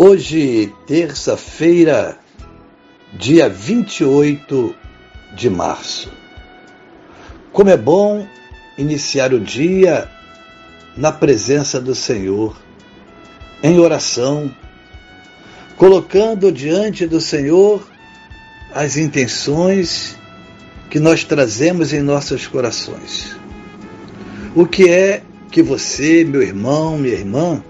Hoje, terça-feira, dia 28 de março. Como é bom iniciar o dia na presença do Senhor, em oração, colocando diante do Senhor as intenções que nós trazemos em nossos corações. O que é que você, meu irmão, minha irmã,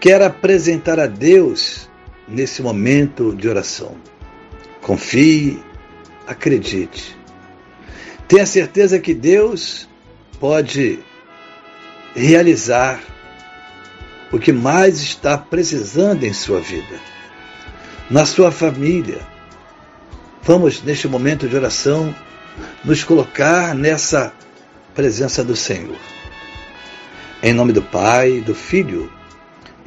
quer apresentar a Deus nesse momento de oração. Confie, acredite. Tenha certeza que Deus pode realizar o que mais está precisando em sua vida, na sua família. Vamos, neste momento de oração, nos colocar nessa presença do Senhor. Em nome do Pai, do Filho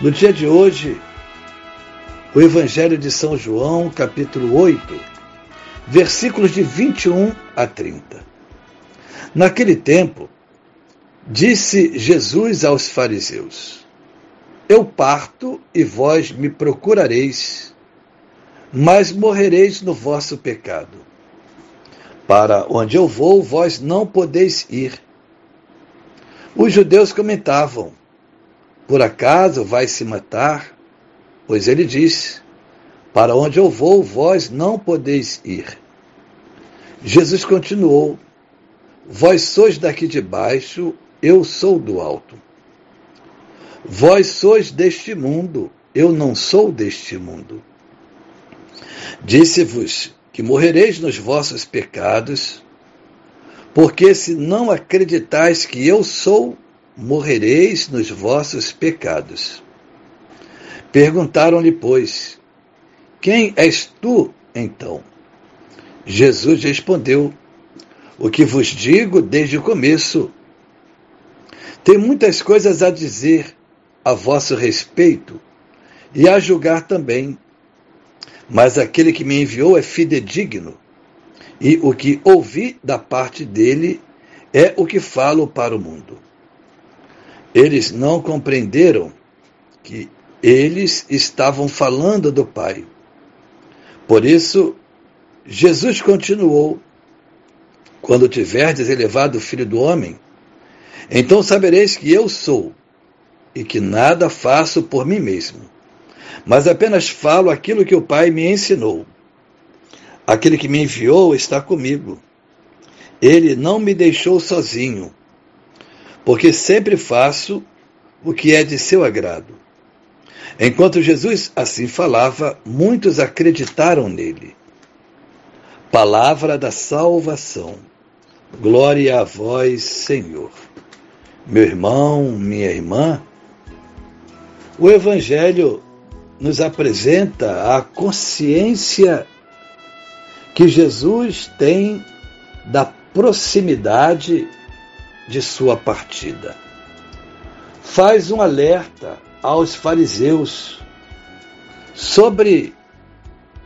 no dia de hoje, o Evangelho de São João, capítulo 8, versículos de 21 a 30. Naquele tempo, disse Jesus aos fariseus: Eu parto e vós me procurareis, mas morrereis no vosso pecado. Para onde eu vou, vós não podeis ir. Os judeus comentavam: por acaso vai se matar? Pois ele disse: Para onde eu vou, vós não podeis ir. Jesus continuou: Vós sois daqui de baixo, eu sou do alto. Vós sois deste mundo, eu não sou deste mundo. Disse-vos que morrereis nos vossos pecados, porque se não acreditais que eu sou, morrereis nos vossos pecados. Perguntaram-lhe, pois, quem és tu, então? Jesus respondeu, o que vos digo desde o começo. Tem muitas coisas a dizer a vosso respeito e a julgar também, mas aquele que me enviou é fidedigno, e o que ouvi da parte dele é o que falo para o mundo. Eles não compreenderam que eles estavam falando do Pai. Por isso, Jesus continuou: Quando tiverdes elevado o Filho do Homem, então sabereis que eu sou, e que nada faço por mim mesmo, mas apenas falo aquilo que o Pai me ensinou. Aquele que me enviou está comigo. Ele não me deixou sozinho porque sempre faço o que é de seu agrado. Enquanto Jesus assim falava, muitos acreditaram nele. Palavra da salvação. Glória a vós, Senhor. Meu irmão, minha irmã, o Evangelho nos apresenta a consciência que Jesus tem da proximidade de sua partida. Faz um alerta aos fariseus sobre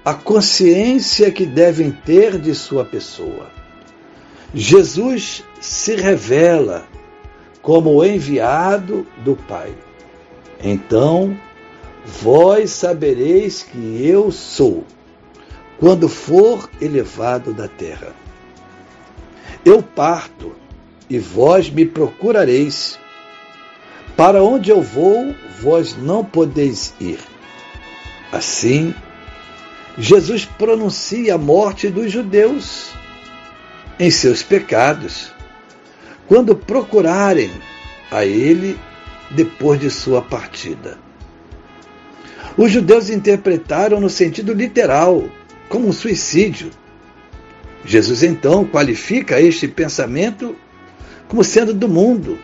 a consciência que devem ter de sua pessoa. Jesus se revela como o enviado do Pai. Então, vós sabereis que eu sou, quando for elevado da terra. Eu parto e vós me procurareis. Para onde eu vou, vós não podeis ir. Assim, Jesus pronuncia a morte dos judeus em seus pecados, quando procurarem a ele depois de sua partida. Os judeus interpretaram no sentido literal, como um suicídio. Jesus então qualifica este pensamento como sendo do mundo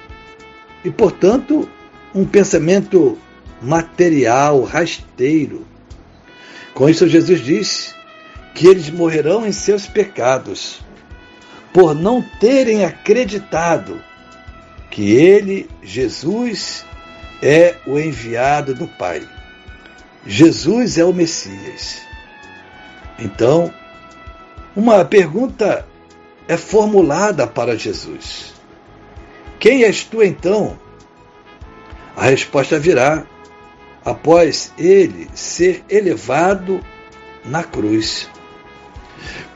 e, portanto, um pensamento material, rasteiro. Com isso, Jesus diz que eles morrerão em seus pecados, por não terem acreditado que Ele, Jesus, é o enviado do Pai. Jesus é o Messias. Então, uma pergunta é formulada para Jesus: Quem és tu então? A resposta virá após ele ser elevado na cruz.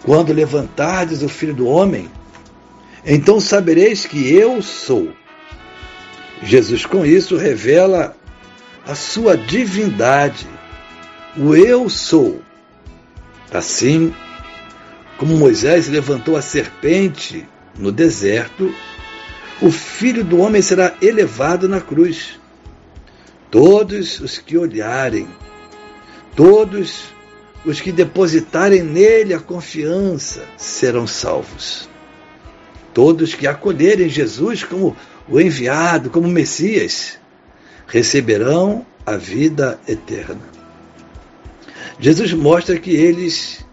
Quando levantardes o Filho do Homem, então sabereis que eu sou. Jesus, com isso, revela a sua divindade, o eu sou. Assim, como Moisés levantou a serpente no deserto, o Filho do Homem será elevado na cruz. Todos os que olharem, todos os que depositarem nele a confiança serão salvos. Todos que acolherem Jesus como o enviado, como Messias, receberão a vida eterna. Jesus mostra que eles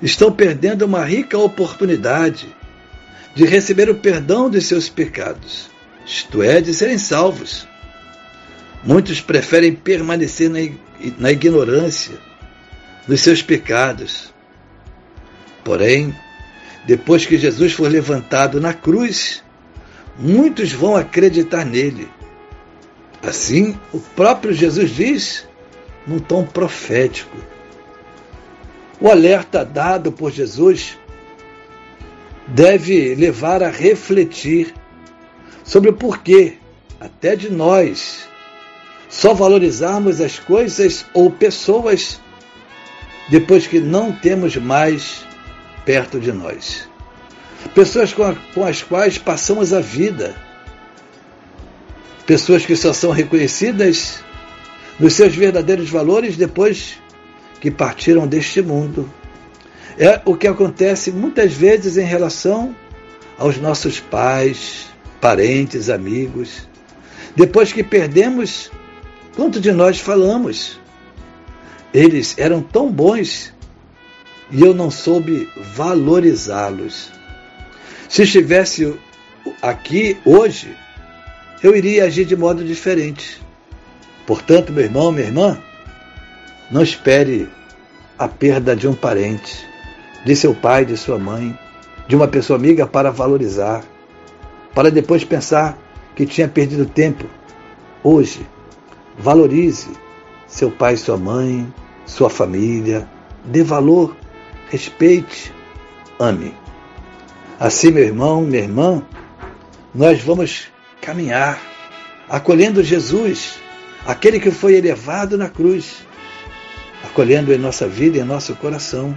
estão perdendo uma rica oportunidade de receber o perdão de seus pecados, isto é, de serem salvos. Muitos preferem permanecer na ignorância dos seus pecados. Porém, depois que Jesus for levantado na cruz, muitos vão acreditar nele. Assim, o próprio Jesus diz, num tom profético: o alerta dado por Jesus deve levar a refletir sobre o porquê, até de nós, só valorizarmos as coisas ou pessoas depois que não temos mais perto de nós. Pessoas com, a, com as quais passamos a vida. Pessoas que só são reconhecidas nos seus verdadeiros valores depois que partiram deste mundo. É o que acontece muitas vezes em relação aos nossos pais, parentes, amigos. Depois que perdemos, quanto de nós falamos? Eles eram tão bons e eu não soube valorizá-los. Se estivesse aqui hoje, eu iria agir de modo diferente. Portanto, meu irmão, minha irmã, não espere a perda de um parente, de seu pai, de sua mãe, de uma pessoa amiga para valorizar, para depois pensar que tinha perdido tempo. Hoje, valorize seu pai, sua mãe, sua família, dê valor, respeite, ame. Assim, meu irmão, minha irmã, nós vamos caminhar acolhendo Jesus, aquele que foi elevado na cruz, acolhendo em nossa vida e em nosso coração.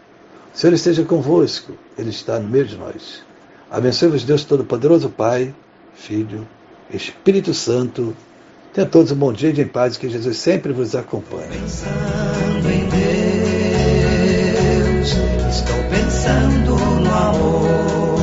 O Senhor esteja convosco, Ele está no meio de nós. Abençoe-vos, Deus Todo-Poderoso, Pai, Filho, Espírito Santo. Tenha todos um bom dia de paz, que Jesus sempre vos acompanhe. Pensando em Deus, estou pensando no amor.